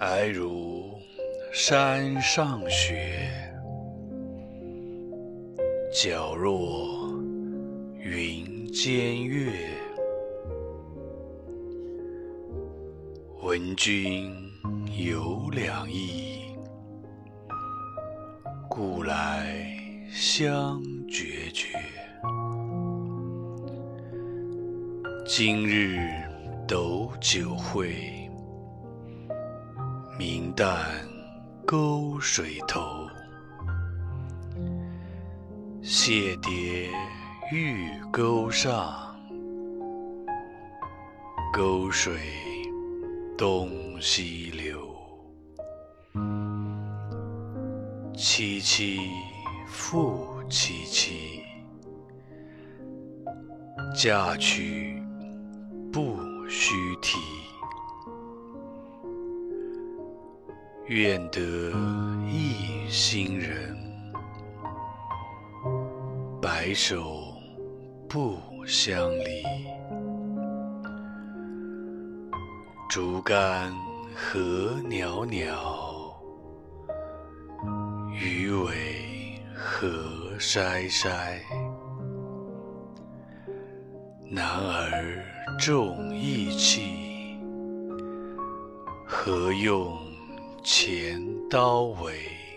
皑如山上雪，皎若云间月。闻君有两意，故来相决绝。今日斗酒会，明旦沟水头。谢蝶欲钩上，沟水东西流。凄凄复凄凄，嫁娶不须啼。愿得一心人，白首不相离。竹竿何袅袅，鱼尾何筛筛。男儿重义气，何用前刀尾。